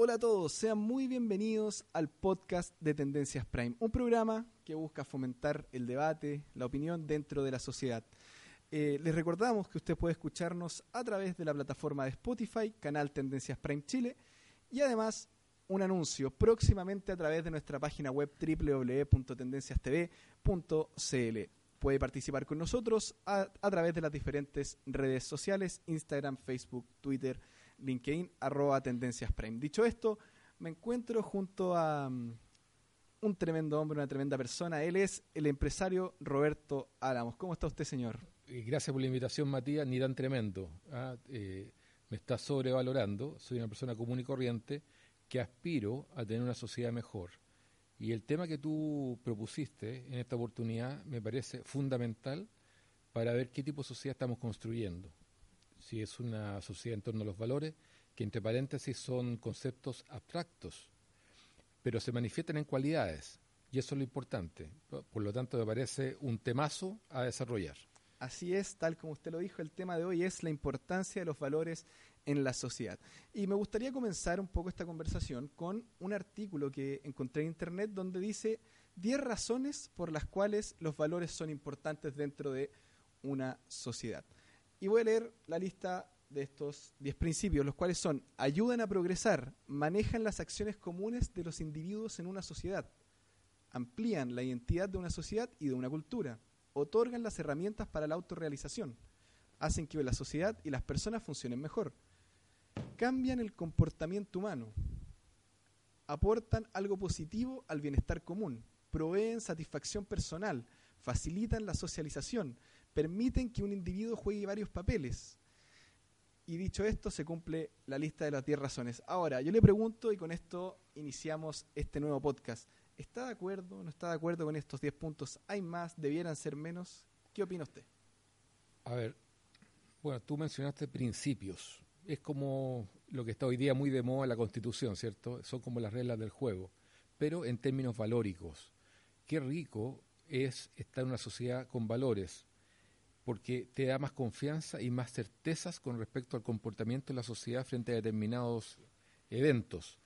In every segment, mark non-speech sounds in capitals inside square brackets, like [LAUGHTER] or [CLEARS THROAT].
Hola a todos, sean muy bienvenidos al podcast de Tendencias Prime, un programa que busca fomentar el debate, la opinión dentro de la sociedad. Eh, les recordamos que usted puede escucharnos a través de la plataforma de Spotify, canal Tendencias Prime Chile, y además un anuncio próximamente a través de nuestra página web www.tendenciastv.cl. Puede participar con nosotros a, a través de las diferentes redes sociales, Instagram, Facebook, Twitter, LinkedIn, arroba Tendencias Prime. Dicho esto, me encuentro junto a um, un tremendo hombre, una tremenda persona. Él es el empresario Roberto Álamos. ¿Cómo está usted, señor? Gracias por la invitación, Matías. Ni tan tremendo. ¿ah? Eh, me está sobrevalorando. Soy una persona común y corriente que aspiro a tener una sociedad mejor. Y el tema que tú propusiste en esta oportunidad me parece fundamental para ver qué tipo de sociedad estamos construyendo si es una sociedad en torno a los valores, que entre paréntesis son conceptos abstractos, pero se manifiestan en cualidades, y eso es lo importante. Por lo tanto, me parece un temazo a desarrollar. Así es, tal como usted lo dijo, el tema de hoy es la importancia de los valores en la sociedad. Y me gustaría comenzar un poco esta conversación con un artículo que encontré en Internet donde dice 10 razones por las cuales los valores son importantes dentro de una sociedad. Y voy a leer la lista de estos 10 principios, los cuales son, ayudan a progresar, manejan las acciones comunes de los individuos en una sociedad, amplían la identidad de una sociedad y de una cultura, otorgan las herramientas para la autorrealización, hacen que la sociedad y las personas funcionen mejor, cambian el comportamiento humano, aportan algo positivo al bienestar común, proveen satisfacción personal, facilitan la socialización, permiten que un individuo juegue varios papeles. Y dicho esto, se cumple la lista de las 10 razones. Ahora, yo le pregunto, y con esto iniciamos este nuevo podcast. ¿Está de acuerdo? ¿No está de acuerdo con estos 10 puntos? ¿Hay más? ¿Debieran ser menos? ¿Qué opina usted? A ver, bueno, tú mencionaste principios. Es como lo que está hoy día muy de moda la Constitución, ¿cierto? Son como las reglas del juego, pero en términos valóricos. Qué rico es estar en una sociedad con valores, porque te da más confianza y más certezas con respecto al comportamiento de la sociedad frente a determinados eventos.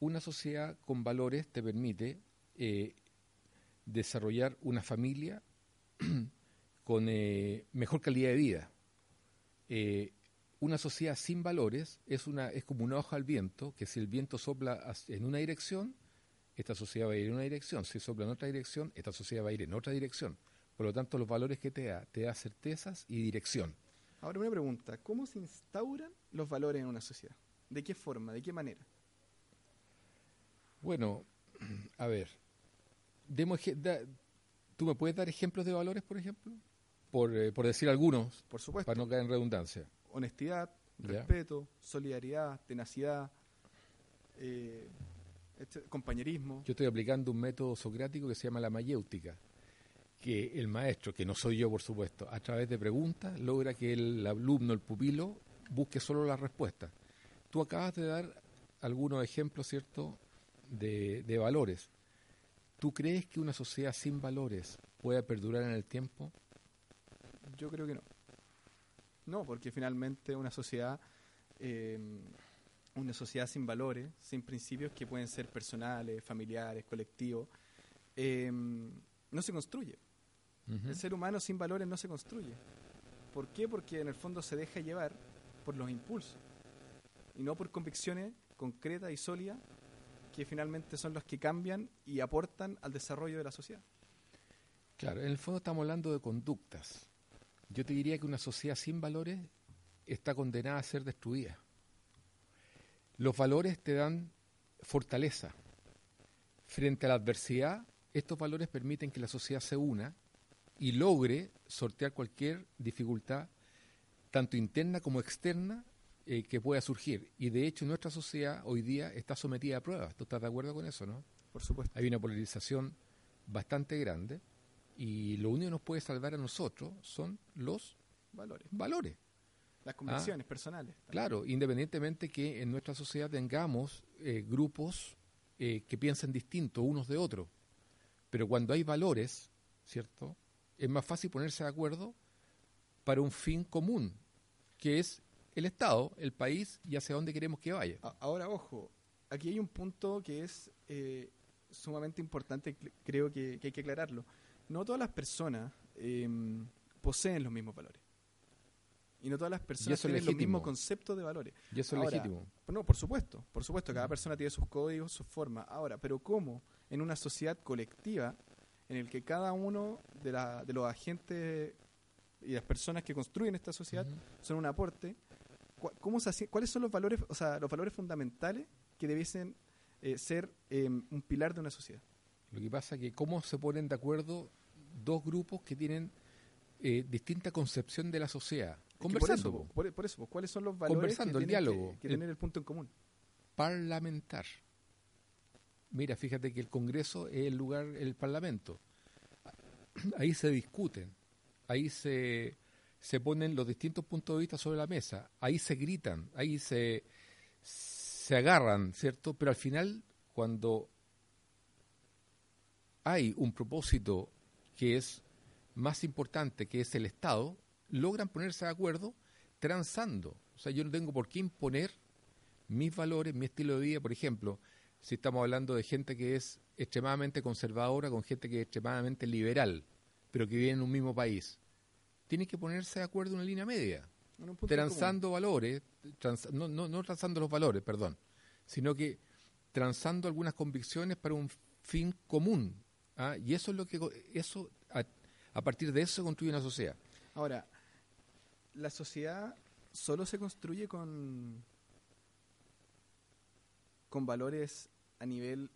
Una sociedad con valores te permite eh, desarrollar una familia [CLEARS THROAT] con eh, mejor calidad de vida. Eh, una sociedad sin valores es, una, es como una hoja al viento, que si el viento sopla en una dirección, esta sociedad va a ir en una dirección. Si sopla en otra dirección, esta sociedad va a ir en otra dirección. Por lo tanto, los valores que te da, te da certezas y dirección. Ahora una pregunta, ¿cómo se instauran los valores en una sociedad? ¿De qué forma? ¿De qué manera? Bueno, a ver, demos, da, ¿tú me puedes dar ejemplos de valores, por ejemplo? Por, eh, por decir algunos, por supuesto. para no caer en redundancia. Honestidad, ¿Ya? respeto, solidaridad, tenacidad, eh, este, compañerismo. Yo estoy aplicando un método socrático que se llama la mayéutica que el maestro, que no soy yo por supuesto, a través de preguntas logra que el alumno, el pupilo, busque solo la respuesta. Tú acabas de dar algunos ejemplos, ¿cierto?, de, valores. ¿Tú crees que una sociedad sin valores pueda perdurar en el tiempo? Yo creo que no. No, porque finalmente una sociedad, eh, una sociedad sin valores, sin principios que pueden ser personales, familiares, colectivos, eh, no se construye. El ser humano sin valores no se construye. ¿Por qué? Porque en el fondo se deja llevar por los impulsos y no por convicciones concreta y sólida que finalmente son los que cambian y aportan al desarrollo de la sociedad. Claro, en el fondo estamos hablando de conductas. Yo te diría que una sociedad sin valores está condenada a ser destruida. Los valores te dan fortaleza. Frente a la adversidad, estos valores permiten que la sociedad se una y logre sortear cualquier dificultad, tanto interna como externa, eh, que pueda surgir. Y de hecho nuestra sociedad hoy día está sometida a pruebas. ¿Tú estás de acuerdo con eso, no? Por supuesto. Hay una polarización bastante grande y lo único que nos puede salvar a nosotros son los valores. valores. Las convicciones ah, personales. Claro, independientemente que en nuestra sociedad tengamos eh, grupos eh, que piensen distinto unos de otros. Pero cuando hay valores, ¿cierto? Es más fácil ponerse de acuerdo para un fin común, que es el Estado, el país y hacia dónde queremos que vaya. Ahora, ojo, aquí hay un punto que es eh, sumamente importante, creo que, hay que aclararlo. No todas las personas em, poseen los mismos valores. Y no todas las personas tienen el mismo concepto de valores. Y eso es legítimo. No, por supuesto, por supuesto, cada persona tiene sus códigos, sus formas. Ahora, pero ¿cómo en una sociedad colectiva en el que cada uno de, de los agentes y las personas que construyen esta sociedad son un aporte, ¿cómo se ¿cuáles son los valores, o sea, los valores fundamentales que debiesen eh, ser em, un pilar de una sociedad? Lo que pasa es que cómo se ponen de acuerdo dos grupos que tienen eh, distinta concepción de la sociedad. Conversando. Por eso, por, eso, ¿cuáles son los valores Conversando, que el diálogo. Que, tener el punto en común? Parlamentar. Mira, fíjate que el Congreso es el lugar, el Parlamento. [CLEARS THROAT] Ahí se discuten, ahí se, se ponen los distintos puntos de vista sobre la mesa, ahí se gritan, ahí se, se agarran, ¿cierto? Pero al final, cuando hay un propósito que es más importante, que es el Estado, logran ponerse de acuerdo transando. O sea, yo no tengo por qué imponer mis valores, mi estilo de vida, por ejemplo, si estamos hablando de gente que es extremadamente conservadora con gente que es extremadamente liberal, pero que vive en un mismo país. Tienen que ponerse de acuerdo en una línea media, transando valores, no, no, no transando los valores, perdón, sino que transando algunas convicciones para un fin común. ¿ah? Y eso es lo que eso a, a partir de eso se construye una sociedad. Ahora, la sociedad solo se construye con, con valores a nivel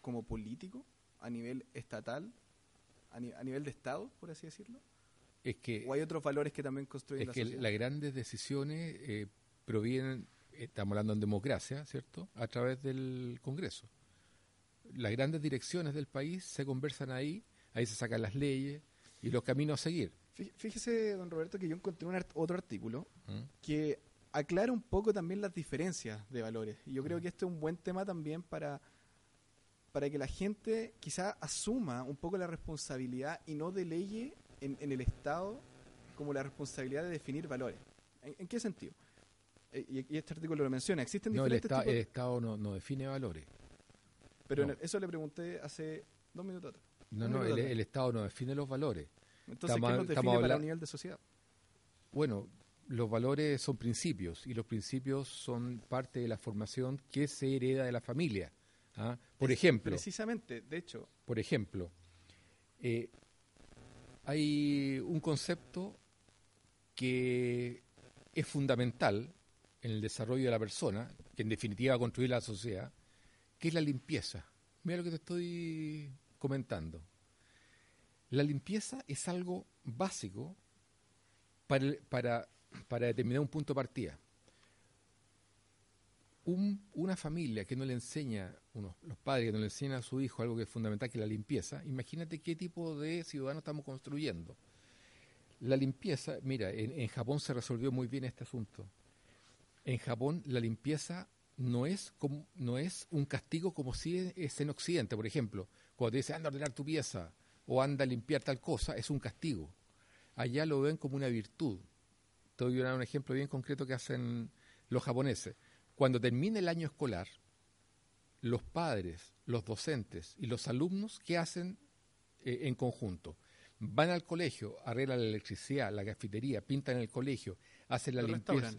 como político, a nivel estatal, a, nivel de Estado, por así decirlo. Es que, ¿O hay otros valores que también construyen es que las grandes decisiones eh, provienen, estamos hablando en democracia, ¿cierto?, a través del Congreso. Las grandes direcciones del país se conversan ahí, ahí se sacan las leyes y los caminos a seguir. Fíjese, don Roberto, que yo encontré un otro artículo ¿Mm? que aclara un poco también las diferencias de valores. Y yo creo ¿Mm? que este es un buen tema también para, para que la gente quizá asuma un poco la responsabilidad y no delegue en, en el Estado como la responsabilidad de definir valores. ¿En, qué sentido? Eh, y, este artículo lo menciona. Existen no, el, el Estado no, no, define valores. Pero eso le pregunté hace dos minutos atrás. No, no, el, Estado no define los valores. Entonces, ¿qué nos define para nivel de sociedad? Bueno, los valores son principios y los principios son parte de la formación que se hereda de la familia. ¿ah? Por ejemplo. Precisamente, de hecho. Por ejemplo, eh, hay un concepto que es fundamental en el desarrollo de la persona, que en definitiva va a construir la sociedad, que es la limpieza. Mira lo que te estoy comentando. La limpieza es algo básico para, para, para determinar un punto de partida. una familia que no le enseña, los padres que no le enseñan a su hijo algo que es fundamental, que es la limpieza, imagínate qué tipo de ciudadano estamos construyendo. La limpieza, mira, en, Japón se resolvió muy bien este asunto. En Japón la limpieza no es, no es un castigo como si es en Occidente, por ejemplo. Cuando te dicen, anda a ordenar tu pieza, o anda a limpiar tal cosa, es un castigo. Allá lo ven como una virtud. Te voy a dar un ejemplo bien concreto que hacen los japoneses. Cuando termina el año escolar, los padres, los docentes y los alumnos, ¿qué hacen eh, en conjunto? Van al colegio, arreglan la electricidad, la cafetería, pintan el colegio, hacen la limpieza,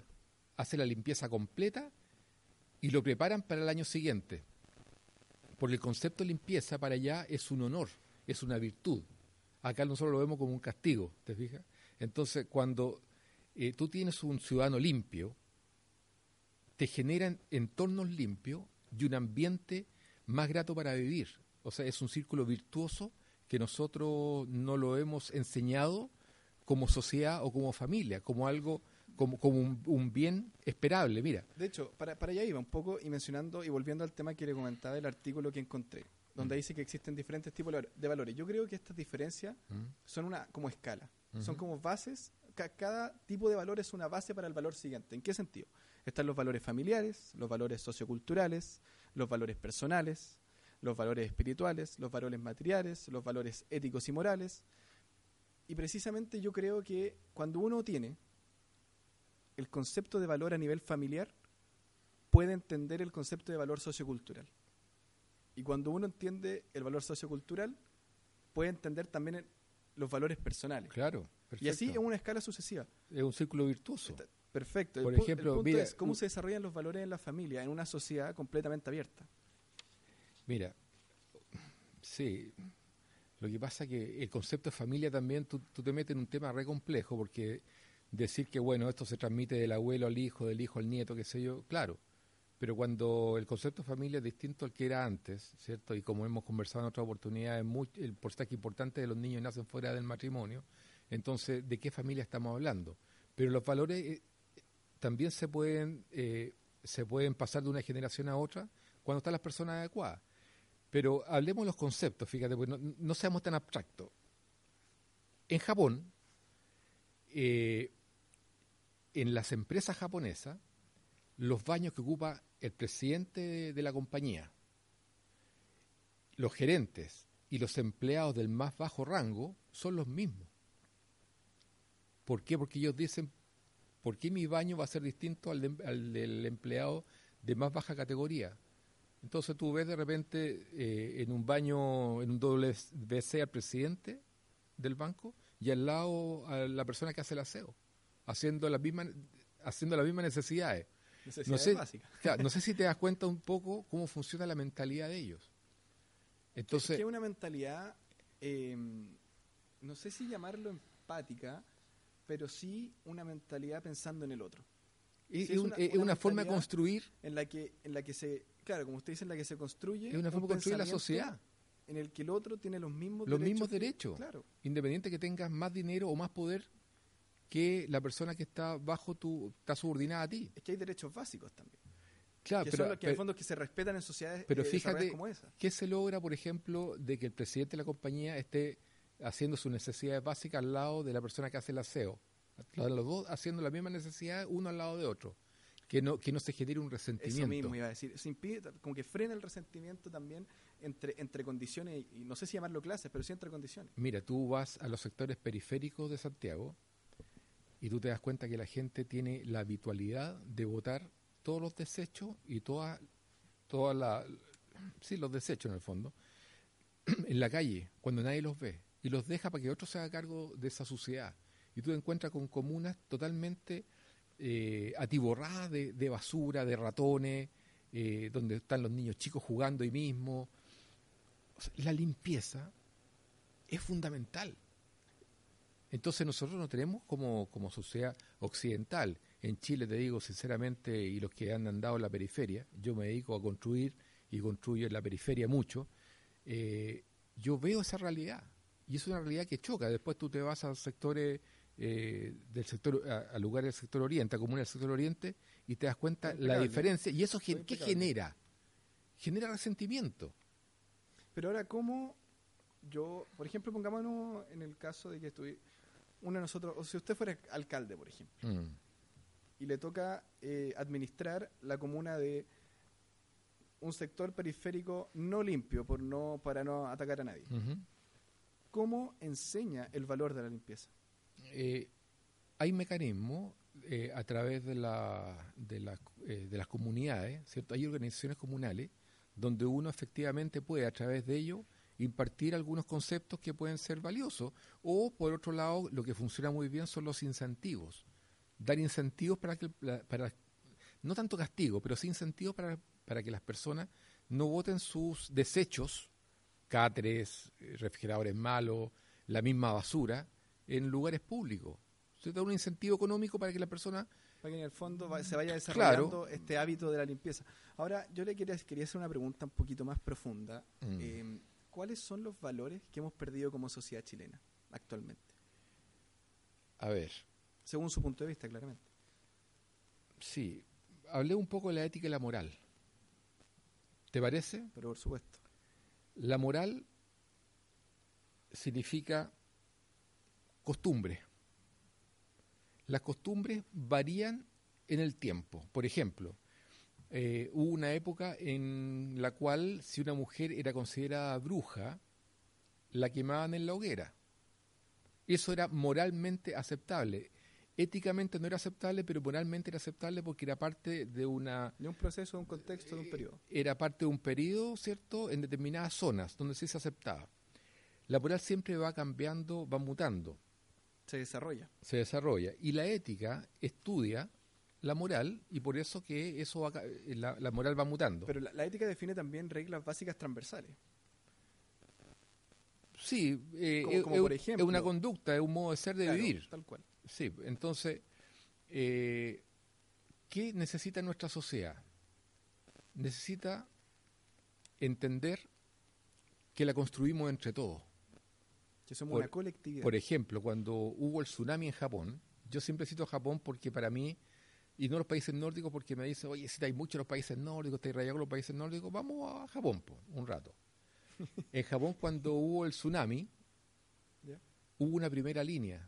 hacen la limpieza completa y lo preparan para el año siguiente. Porque el concepto de limpieza para allá es un honor, es una virtud. Acá nosotros lo vemos como un castigo, ¿te fijas? Entonces, cuando eh, tú tienes un ciudadano limpio, te generan entornos limpios y un ambiente más grato para vivir. O sea, es un círculo virtuoso que nosotros no lo hemos enseñado como sociedad o como familia, como algo, como, como un, bien esperable, mira. De hecho, para, para allá iba un poco y mencionando y volviendo al tema que le comentaba el artículo que encontré, donde mm. dice que existen diferentes tipos de valores. Yo creo que estas diferencias mm. son una como escala, son como bases, cada tipo de valor es una base para el valor siguiente. ¿En qué sentido? Están los valores familiares, los valores socioculturales, los valores personales, los valores espirituales, los valores materiales, los valores éticos y morales. Y precisamente yo creo que cuando uno tiene el concepto de valor a nivel familiar, puede entender el concepto de valor sociocultural. Y cuando uno entiende el valor sociocultural, puede entender también los valores personales. Claro. Y así en una escala sucesiva. Es un círculo virtuoso. perfecto. Por ejemplo, cómo se desarrollan los valores en la familia en una sociedad completamente abierta. Mira, sí, lo que pasa es que el concepto de familia también, tú, te metes en un tema re complejo, porque decir que, bueno, esto se transmite del abuelo al hijo, del hijo al nieto, qué sé yo, claro, pero cuando el concepto de familia es distinto al que era antes, ¿cierto? Y como hemos conversado en otras oportunidades, el porcentaje importante de los niños nacen fuera del matrimonio, entonces, ¿de qué familia estamos hablando? Pero los valores eh, también se pueden, eh, se pueden pasar de una generación a otra cuando están las personas adecuadas. Pero hablemos los conceptos, fíjate, pues no, seamos tan abstractos. En Japón, eh, en las empresas japonesas, los baños que ocupa el presidente de, la compañía, los gerentes y los empleados del más bajo rango son los mismos. ¿Por qué? Porque ellos dicen, ¿por qué mi baño va a ser distinto al del empleado de más baja categoría? Entonces tú ves de repente eh, en un baño, en un WC al presidente del banco y al lado a la persona que hace el aseo, haciendo las mismas, haciendo las mismas necesidades. Necesidades no sé, básicas. no sé si te das cuenta un poco cómo funciona la mentalidad de ellos. Entonces, es que una mentalidad, em, no sé si llamarlo empática, pero sí una mentalidad pensando en el otro. Es, una, forma de construir en la que en la que se claro como usted dice en la que se construye es una forma de construir la sociedad en el que el otro tiene los mismos los derechos mismos derechos claro independiente que tengas más dinero o más poder que la persona que está bajo tu está subordinada a ti es que hay derechos básicos también Claro, que pero, son los que en el fondo que se respetan en sociedades pero eh, fíjate como esa. ¿qué se logra, por ejemplo, de que el presidente de la compañía esté haciendo sus necesidades básicas al lado de la persona que hace el aseo? los dos haciendo la misma necesidad uno al lado de otro. Que no, que no se genere un resentimiento. Eso mismo iba a decir. Se impide, como que frena el resentimiento también entre, entre condiciones, y no sé si llamarlo clases, pero sí entre condiciones. Mira, tú vas a los sectores periféricos de Santiago y tú te das cuenta que la gente tiene la habitualidad de votar todos los desechos y toda, toda la... Sí, los desechos en el fondo, [CLEARS THROAT] en la calle, cuando nadie los ve, y los deja para que otro se haga cargo de esa suciedad y tú te encuentras con comunas totalmente eh, atiborradas de, basura, de ratones, eh, donde están los niños chicos jugando ahí mismo. la limpieza es fundamental. Entonces nosotros no tenemos como, como sociedad occidental. En Chile, te digo sinceramente, y los que han andado en la periferia, yo me dedico a construir y construyo en la periferia mucho, eh, yo veo esa realidad. Y es una realidad que choca. Después tú te vas a sectores eh, del sector, a, lugares del sector oriente, a comunas del sector oriente, y te das cuenta la diferencia. ¿Y eso qué genera? Genera resentimiento. Pero ahora, ¿cómo yo, por ejemplo, pongámonos en el caso de que estoy, uno de nosotros, o si usted fuera alcalde, por ejemplo, mm. y le toca eh, administrar la comuna de un sector periférico no limpio por no para no atacar a nadie. ¿Cómo enseña el valor de la limpieza? eh, hay mecanismos eh, a través de, la, de, eh, de, las comunidades, ¿cierto? Hay organizaciones comunales donde uno efectivamente puede a través de ello impartir algunos conceptos que pueden ser valiosos. O, por otro lado, lo que funciona muy bien son los incentivos. Dar incentivos para que, para, no tanto castigo, pero sí incentivo para, para que las personas no voten sus desechos, cáteres, eh, refrigeradores malos, la misma basura, en lugares públicos. Se da un incentivo económico para que la persona... Para que en el fondo se vaya desarrollando este hábito de la limpieza. Ahora, yo le quería, quería hacer una pregunta un poquito más profunda. Mm. Em, ¿Cuáles son los valores que hemos perdido como sociedad chilena actualmente? A ver. Según su punto de vista, claramente. Sí, hablé un poco de la ética y la moral. ¿Te parece? Pero por supuesto. La moral significa costumbre. Las costumbres varían en el tiempo. Por ejemplo, eh, hubo una época en la cual si una mujer era considerada bruja, la quemaban en la hoguera. Eso era moralmente aceptable. Éticamente no era aceptable, pero moralmente era aceptable porque era parte de una... De un proceso, de un contexto, de un periodo. Era parte de un periodo, ¿cierto?, en determinadas zonas donde sí se aceptaba. La moral siempre va cambiando, va mutando. Se desarrolla. Se desarrolla. Y la ética estudia la moral y por eso que eso va, la, moral va mutando. Pero la, ética define también reglas básicas transversales. Sí, eh, es, una conducta, es un modo de ser, de vivir. Tal cual. Sí, entonces, eh, ¿qué necesita nuestra sociedad? Necesita entender que la construimos entre todos. Que somos una colectividad. Por ejemplo, cuando hubo el tsunami en Japón, yo siempre cito Japón porque para mí, y no los países nórdicos porque me dicen, oye, si hay muchos los países nórdicos, te rayado los países nórdicos, vamos a Japón un rato. [LAUGHS] en Japón cuando hubo el tsunami, hubo una primera línea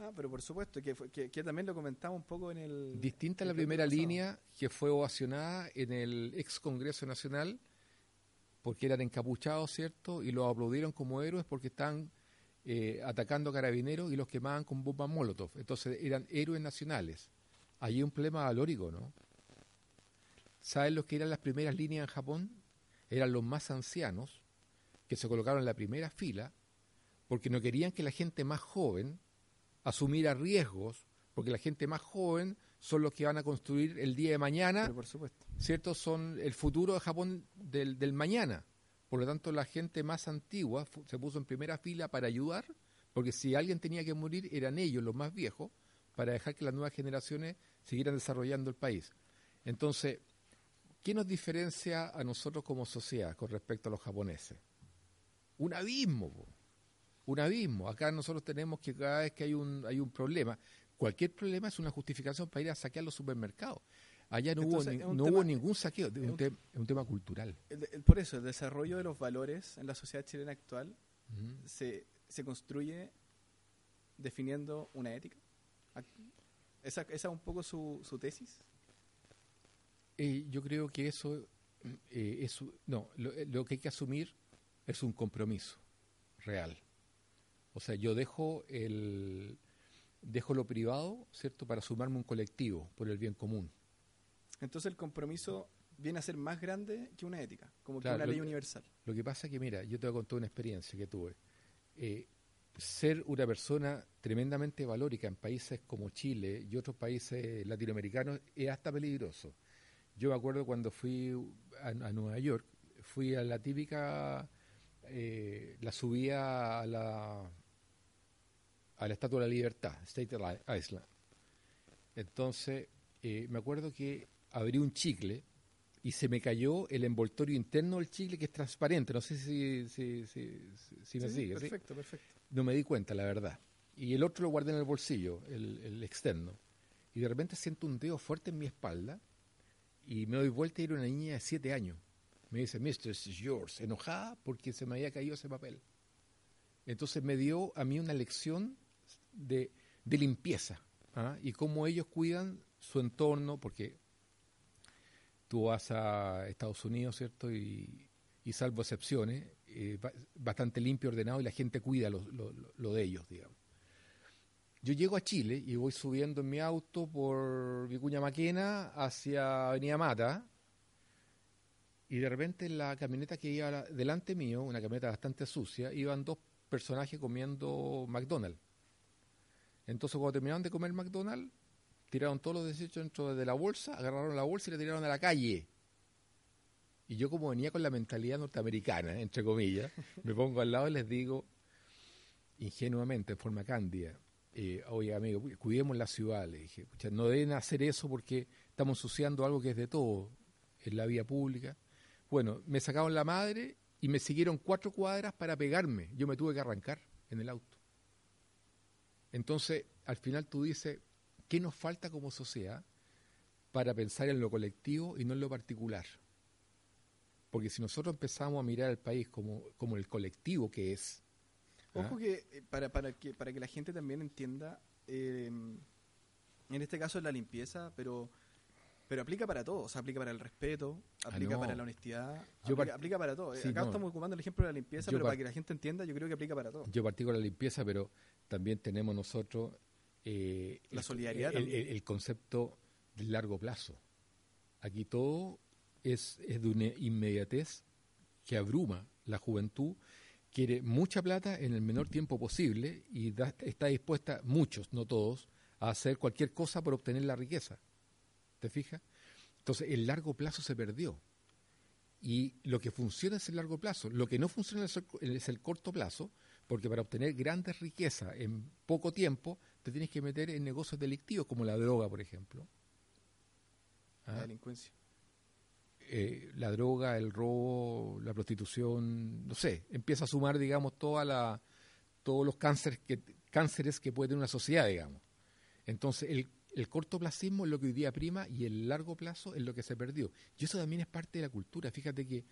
ah, pero por supuesto, que, que, también lo comentamos un poco en el... Distinta la primera línea que fue ovacionada en el ex Congreso Nacional, porque eran encapuchados, ¿cierto? Y los aplaudieron como héroes porque están eh, atacando carabineros y los quemaban con bombas molotov. Entonces eran héroes nacionales. Allí un problema valórico, ¿no? ¿Saben los que eran las primeras líneas en Japón? Eran los más ancianos, que se colocaron en la primera fila, porque no querían que la gente más joven asumir a riesgos, porque la gente más joven son los que van a construir el día de mañana, por supuesto. ¿cierto? Son el futuro de Japón del, del mañana. Por lo tanto, la gente más antigua se puso en primera fila para ayudar, porque si alguien tenía que morir, eran ellos los más viejos, para dejar que las nuevas generaciones siguieran desarrollando el país. Entonces, ¿qué nos diferencia a nosotros como sociedad con respecto a los japoneses? Un abismo un abismo. Acá nosotros tenemos que cada vez que hay un, hay un problema, cualquier problema es una justificación para ir a saquear los supermercados. Allá no, hubo, no hubo ningún saqueo, es un, un, tema cultural. por eso, el desarrollo de los valores en la sociedad chilena actual se, se construye definiendo una ética. ¿Esa, esa es un poco su, su tesis? Eh, yo creo que eso eh, es, no, lo, lo que hay que asumir es un compromiso real. O sea, yo dejo el dejo lo privado, ¿cierto?, para sumarme un colectivo por el bien común. Entonces el compromiso viene a ser más grande que una ética, como que una ley universal. Lo que pasa es que, mira, yo te voy a contar una experiencia que tuve. Eh, ser una persona tremendamente valórica en países como Chile y otros países latinoamericanos es hasta peligroso. Yo me acuerdo cuando fui a Nueva York, fui a la típica eh, la subía a la, a la Estatua de la Libertad, State Island. Entonces, eh, me acuerdo que abrí un chicle y se me cayó el envoltorio interno del chicle que es transparente. No sé si, si, si, me sigue. Perfecto, perfecto. No me di cuenta, la verdad. Y el otro lo guardé en el bolsillo, el, el externo. Y de repente siento un dedo fuerte en mi espalda y me doy vuelta y era una niña de siete años me dice, Mr. is yours, enojada porque se me había caído ese papel. Entonces me dio a mí una lección de, limpieza ¿ah? y cómo ellos cuidan su entorno, porque tú vas a Estados Unidos, ¿cierto? Y, salvo excepciones, eh, bastante limpio, ordenado y la gente cuida lo, de ellos, digamos. Yo llego a Chile y voy subiendo en mi auto por Vicuña Maquena hacia Avenida Mata y de repente en la camioneta que iba delante mío, una camioneta bastante sucia, iban dos personajes comiendo McDonald's. Entonces cuando terminaron de comer McDonald's, tiraron todos los desechos dentro de la bolsa, agarraron la bolsa y la tiraron a la calle. Y yo como venía con la mentalidad norteamericana, entre comillas, [LAUGHS] me pongo al lado y les digo, ingenuamente, en forma cándida, eh, oye amigo, cuidemos la ciudad, le dije, no deben hacer eso porque estamos ensuciando algo que es de todo en la vía pública. Bueno, me sacaron la madre y me siguieron cuatro cuadras para pegarme. Yo me tuve que arrancar en el auto. Entonces, al final tú dices, ¿qué nos falta como sociedad para pensar en lo colectivo y no en lo particular? Porque si nosotros empezamos a mirar al país como, como el colectivo que es. ¿ah? Ojo que, eh, para, para que para que la gente también entienda, eh, en este caso es la limpieza, pero pero aplica para todo, o sea, aplica para el respeto, ah, aplica para la honestidad, aplica, para todo. Acá estamos ocupando el ejemplo de la limpieza, pero para que la gente entienda, yo creo que aplica para todo. Yo partí con la limpieza, pero también tenemos nosotros eh, la solidaridad, el, el, concepto de largo plazo. Aquí todo es, es de una inmediatez que abruma la juventud, quiere mucha plata en el menor tiempo posible y está dispuesta, muchos, no todos, a hacer cualquier cosa por obtener la riqueza. ¿Te fijas? Entonces, el largo plazo se perdió. Y lo que funciona es el largo plazo. Lo que no funciona es el corto plazo, porque para obtener grandes riquezas en poco tiempo, te tienes que meter en negocios delictivos, como la droga, por ejemplo. La ¿Ah? delincuencia. Eh, la droga, el robo, la prostitución, no sé, empieza a sumar, digamos, toda la, todos los cánceres que, cánceres que puede tener una sociedad, digamos. Entonces, el, el cortoplacismo es lo que hoy día prima y el largo plazo es lo que se perdió. Y eso también es parte de la cultura. Fíjate que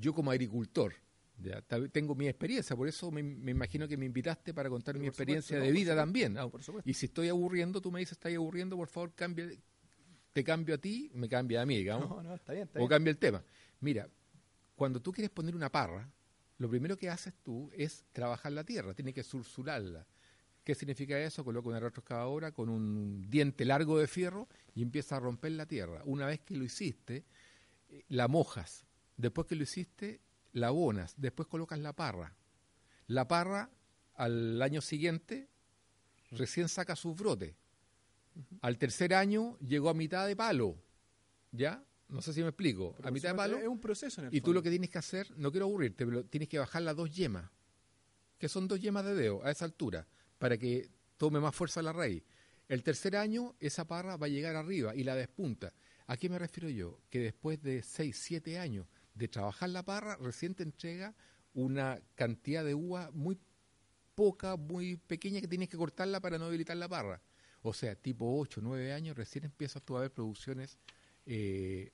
yo como agricultor, ya, tengo mi experiencia, por eso me, imagino que me invitaste para contar mi experiencia de vida también. y si estoy aburriendo, tú me dices, estás aburriendo, por favor, cambia, te cambio a ti, me cambia a mí, digamos. No, no, está bien, o cambia el tema. Mira, cuando tú quieres poner una parra, lo primero que haces tú es trabajar la tierra, tienes que sursurarla. ¿Qué significa eso? Coloca una retroexcavadora con un diente largo de fierro y empieza a romper la tierra. Una vez que lo hiciste, eh, la mojas. Después que lo hiciste, la abonas. Después colocas la parra. La parra, al año siguiente, recién saca su brote. Al tercer año llegó a mitad de palo. ¿Ya? No sé si me explico. a mitad de palo. Es un proceso Y tú lo que tienes que hacer, no quiero aburrirte, pero tienes que bajar las dos yemas. Que son dos yemas de dedo a esa altura para que tome más fuerza la raíz. El tercer año, esa parra va a llegar arriba y la despunta. ¿A qué me refiero yo? Que después de seis, siete años de trabajar la parra, recién te entrega una cantidad de uva muy poca, muy pequeña que tienes que cortarla para no debilitar la parra. O sea, tipo 8, 9 años, recién empiezas tú a ver producciones eh,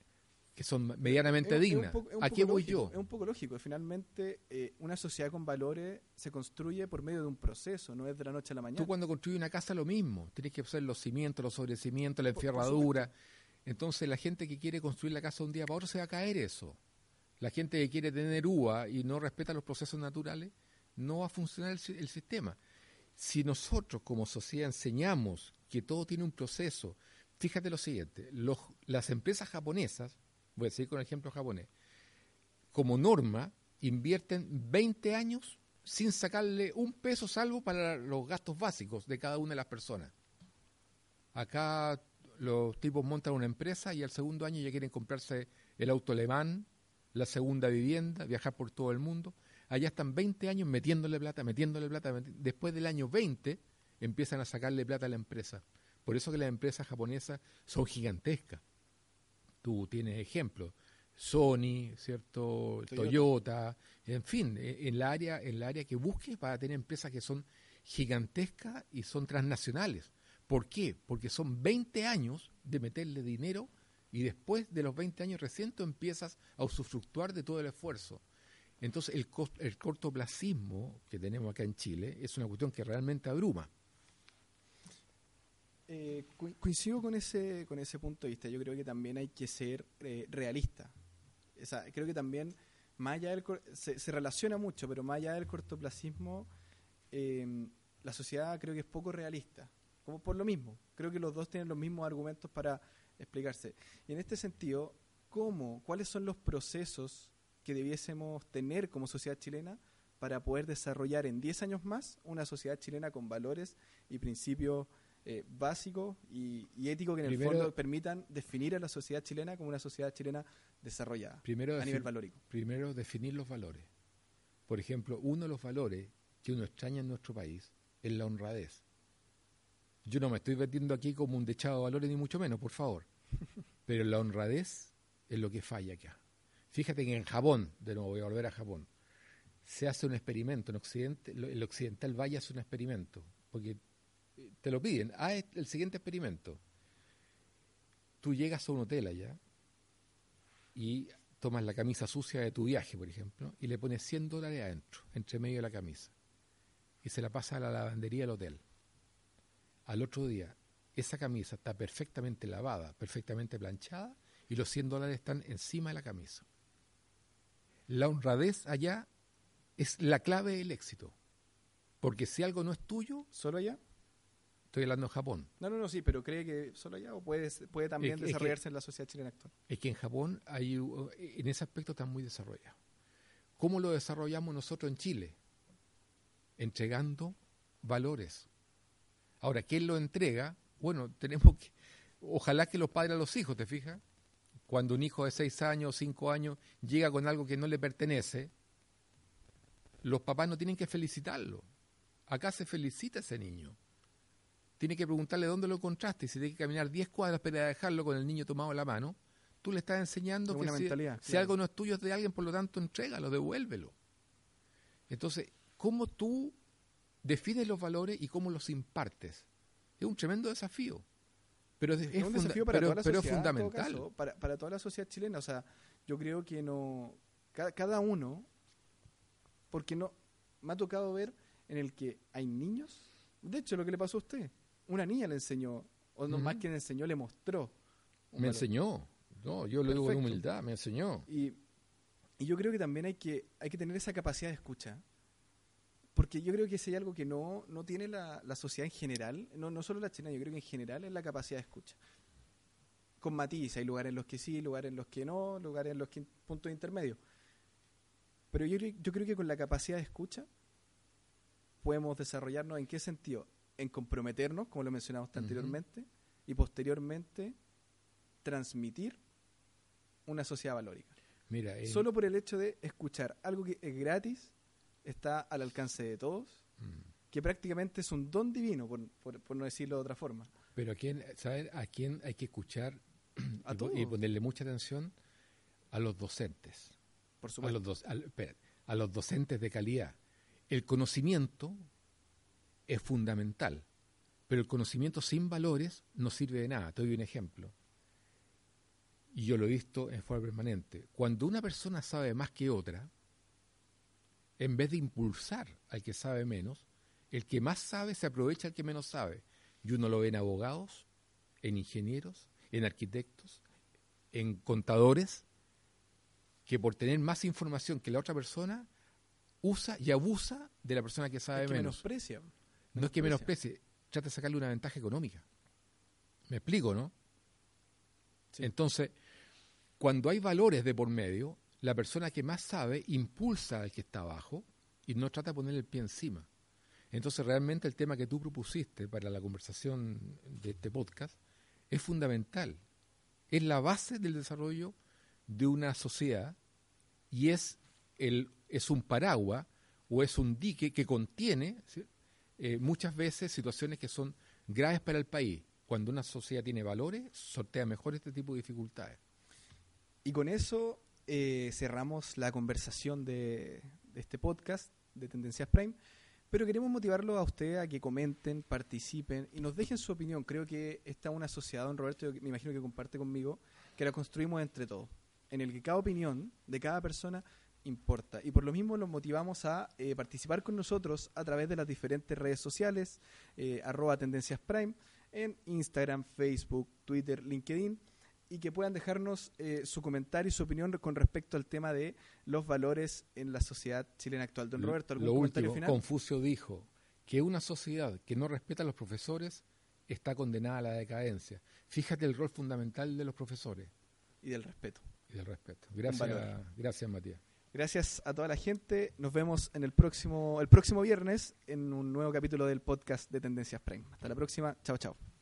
que son medianamente dignas. ¿A qué voy yo? Es un poco lógico. Finalmente, eh, una sociedad con valores se construye por medio de un proceso, no es de la noche a la mañana. Tú cuando construyes una casa lo mismo. Tienes que hacer los cimientos, los sobrecimientos, la enferradura. Entonces la gente que quiere construir la casa de un día para otro se va a caer eso. La gente que quiere tener uva y no respeta los procesos naturales, no va a funcionar el, sistema. Si nosotros como sociedad enseñamos que todo tiene un proceso, fíjate lo siguiente, las empresas japonesas voy a seguir con el ejemplo japonés, como norma invierten 20 años sin sacarle un peso salvo para los gastos básicos de cada una de las personas. Acá los tipos montan una empresa y al segundo año ya quieren comprarse el auto alemán, la segunda vivienda, viajar por todo el mundo. Allá están 20 años metiéndole plata, metiéndole plata. Después del año 20 empiezan a sacarle plata a la empresa. Por eso que las empresas japonesas son gigantescas tú tienes ejemplos, Sony, ¿cierto? Toyota. en fin, e, en la área, en la área que busques para tener empresas que son gigantescas y son transnacionales. ¿Por qué? Porque son 20 años de meterle dinero y después de los 20 años recién empiezas a usufructuar de todo el esfuerzo. Entonces el, el cortoplacismo que tenemos acá en Chile es una cuestión que realmente abruma. Eh, coincido con ese, con ese punto de vista. Yo creo que también hay que ser eh, realista. creo que también, más allá del, se, relaciona mucho, pero más allá del cortoplacismo, em, la sociedad creo que es poco realista. Como por lo mismo. Creo que los dos tienen los mismos argumentos para explicarse. Y en este sentido, ¿cómo, cuáles son los procesos que debiésemos tener como sociedad chilena para poder desarrollar en 10 años más una sociedad chilena con valores y principios eh, básicos y, y éticos que en Primero- el fondo permitan definir a la sociedad chilena como una sociedad chilena desarrollada Primero, a nivel valórico. primero definir los valores. Por ejemplo, uno de los valores que uno extraña en nuestro país es la honradez. Yo no me estoy vendiendo aquí como un dechado de valores, ni mucho menos, por favor. [LAUGHS] Pero la honradez es lo que falla acá. Fíjate que en Japón, de nuevo voy a volver a Japón, se hace un experimento. En Occidente, el occidental vaya hace un experimento, porque eh, te lo piden. Ah, es el siguiente experimento. Tú llegas a un hotel allá y tomas la camisa sucia de tu viaje, por ejemplo, y le pones 100 dólares adentro, entre medio de la camisa, y se la pasa a la lavandería del hotel. Al otro día, esa camisa está perfectamente lavada, perfectamente planchada, y los 100 dólares están encima de la camisa. La honradez allá es la clave del éxito, porque si algo no es tuyo, ¿Solo allá? estoy hablando de Japón, No, no, no, sí, pero cree que solo allá o puede, puede también Es que- es que- desarrollarse en la sociedad chilena actual. es que en Japón hay, en ese aspecto están muy desarrollados. ¿Cómo lo desarrollamos nosotros en Chile? Entregando valores. Ahora, ¿quién lo entrega? Bueno, [LAUGHS] tenemos que, ojalá que los padres a los hijos, ¿te fijas? Cuando un hijo de seis años, cinco años, llega con algo que no le pertenece, los papás no tienen que felicitarlo. Acá se felicita a ese niño. Tiene que preguntarle dónde lo encontraste. Y si tiene que caminar 10 cuadras para dejarlo con el niño tomado en la mano, tú le estás enseñando que si, si algo no es tuyo es de alguien, por lo tanto, entrégalo, devuélvelo. Entonces, ¿cómo tú defines los valores y cómo los impartes? Es un tremendo desafío. Pero es, un desafío para pero- toda la pero sociedad. fundamental. caso, para, para toda la sociedad chilena. O sea, yo creo que no. Cada, cada uno. Porque no. Me ha tocado ver en el que hay niños. De hecho, lo que le pasó a usted. Una niña le enseñó. O no más que le enseñó, le mostró. Me valor. enseñó. No, yo lo digo con Perfecto. humildad, me enseñó. Y, y yo creo que también hay que, hay que tener esa capacidad de escucha. Porque yo creo que si hay algo que no, no tiene la, la sociedad en general, no, no solo la chilena, yo creo que en general es la capacidad de escucha. Con matiz, hay lugares en los que sí, lugares en los que no, lugares en los que puntos intermedios. Pero yo, yo creo que con la capacidad de escucha podemos desarrollarnos en qué sentido? En comprometernos, como lo mencionamos anteriormente, y posteriormente transmitir una sociedad valórica. Mira, eh, Solo por el hecho de escuchar algo que es gratis, está al alcance de todos, mm. que prácticamente es un don divino, por, por- por no decirlo de otra forma. Pero a quién, ¿saben? A quién hay que escuchar [CLEARS THROAT] A y, y ponerle mucha atención a los docentes, Por a supuesto. los, al- espera, a los docentes de calidad. El conocimiento es fundamental, pero el conocimiento sin valores no sirve de nada. Te doy un ejemplo. Y yo lo he visto en forma permanente. Cuando una persona sabe más que otra, en vez de impulsar al que sabe menos, el que más sabe se aprovecha al que menos sabe. Y uno lo ve en abogados, en ingenieros, en arquitectos, en contadores, que por tener más información que la otra persona, usa y abusa de la persona que sabe Es que menos. menosprecia. No es que menosprecie, trata de sacarle una ventaja económica. Me explico, ¿no? Sí. Entonces, cuando hay valores de por medio, la persona que más sabe impulsa al que está abajo y no trata de poner el pie encima. Entonces, realmente el tema que tú propusiste para la conversación de este podcast es fundamental. Es la base del desarrollo de una sociedad y es, el, es un paraguas o es un dique que contiene eh, muchas veces situaciones que son graves para el país. Cuando una sociedad tiene valores, sortea mejor este tipo de dificultades. Y con eso eh, cerramos la conversación de, de este podcast de Tendencias Prime. Pero queremos motivarlo a ustedes a que comenten, participen y nos dejen su opinión. Creo que esta es una sociedad, don Roberto, me imagino que comparte conmigo, que la construimos entre todos, en el que cada opinión de cada persona importa. Y por lo mismo los motivamos a eh, participar con nosotros a través de las diferentes redes sociales, eh, arroba Tendencias Prime, en Instagram, Facebook, Twitter, LinkedIn y que puedan dejarnos eh, su comentario y su opinión con respecto al tema de los valores en la sociedad chilena actual. Don Roberto, ¿algún Lo comentario último, final? Confucio dijo que una sociedad que no respeta a los profesores está condenada a la decadencia. Fíjate el rol fundamental de los profesores Y del respeto. y del respeto. Gracias, gracias Matías. Gracias a toda la gente. Nos vemos en el próximo, el próximo viernes en un nuevo capítulo del podcast de Tendencias Prime. Hasta la próxima. Chao, chao.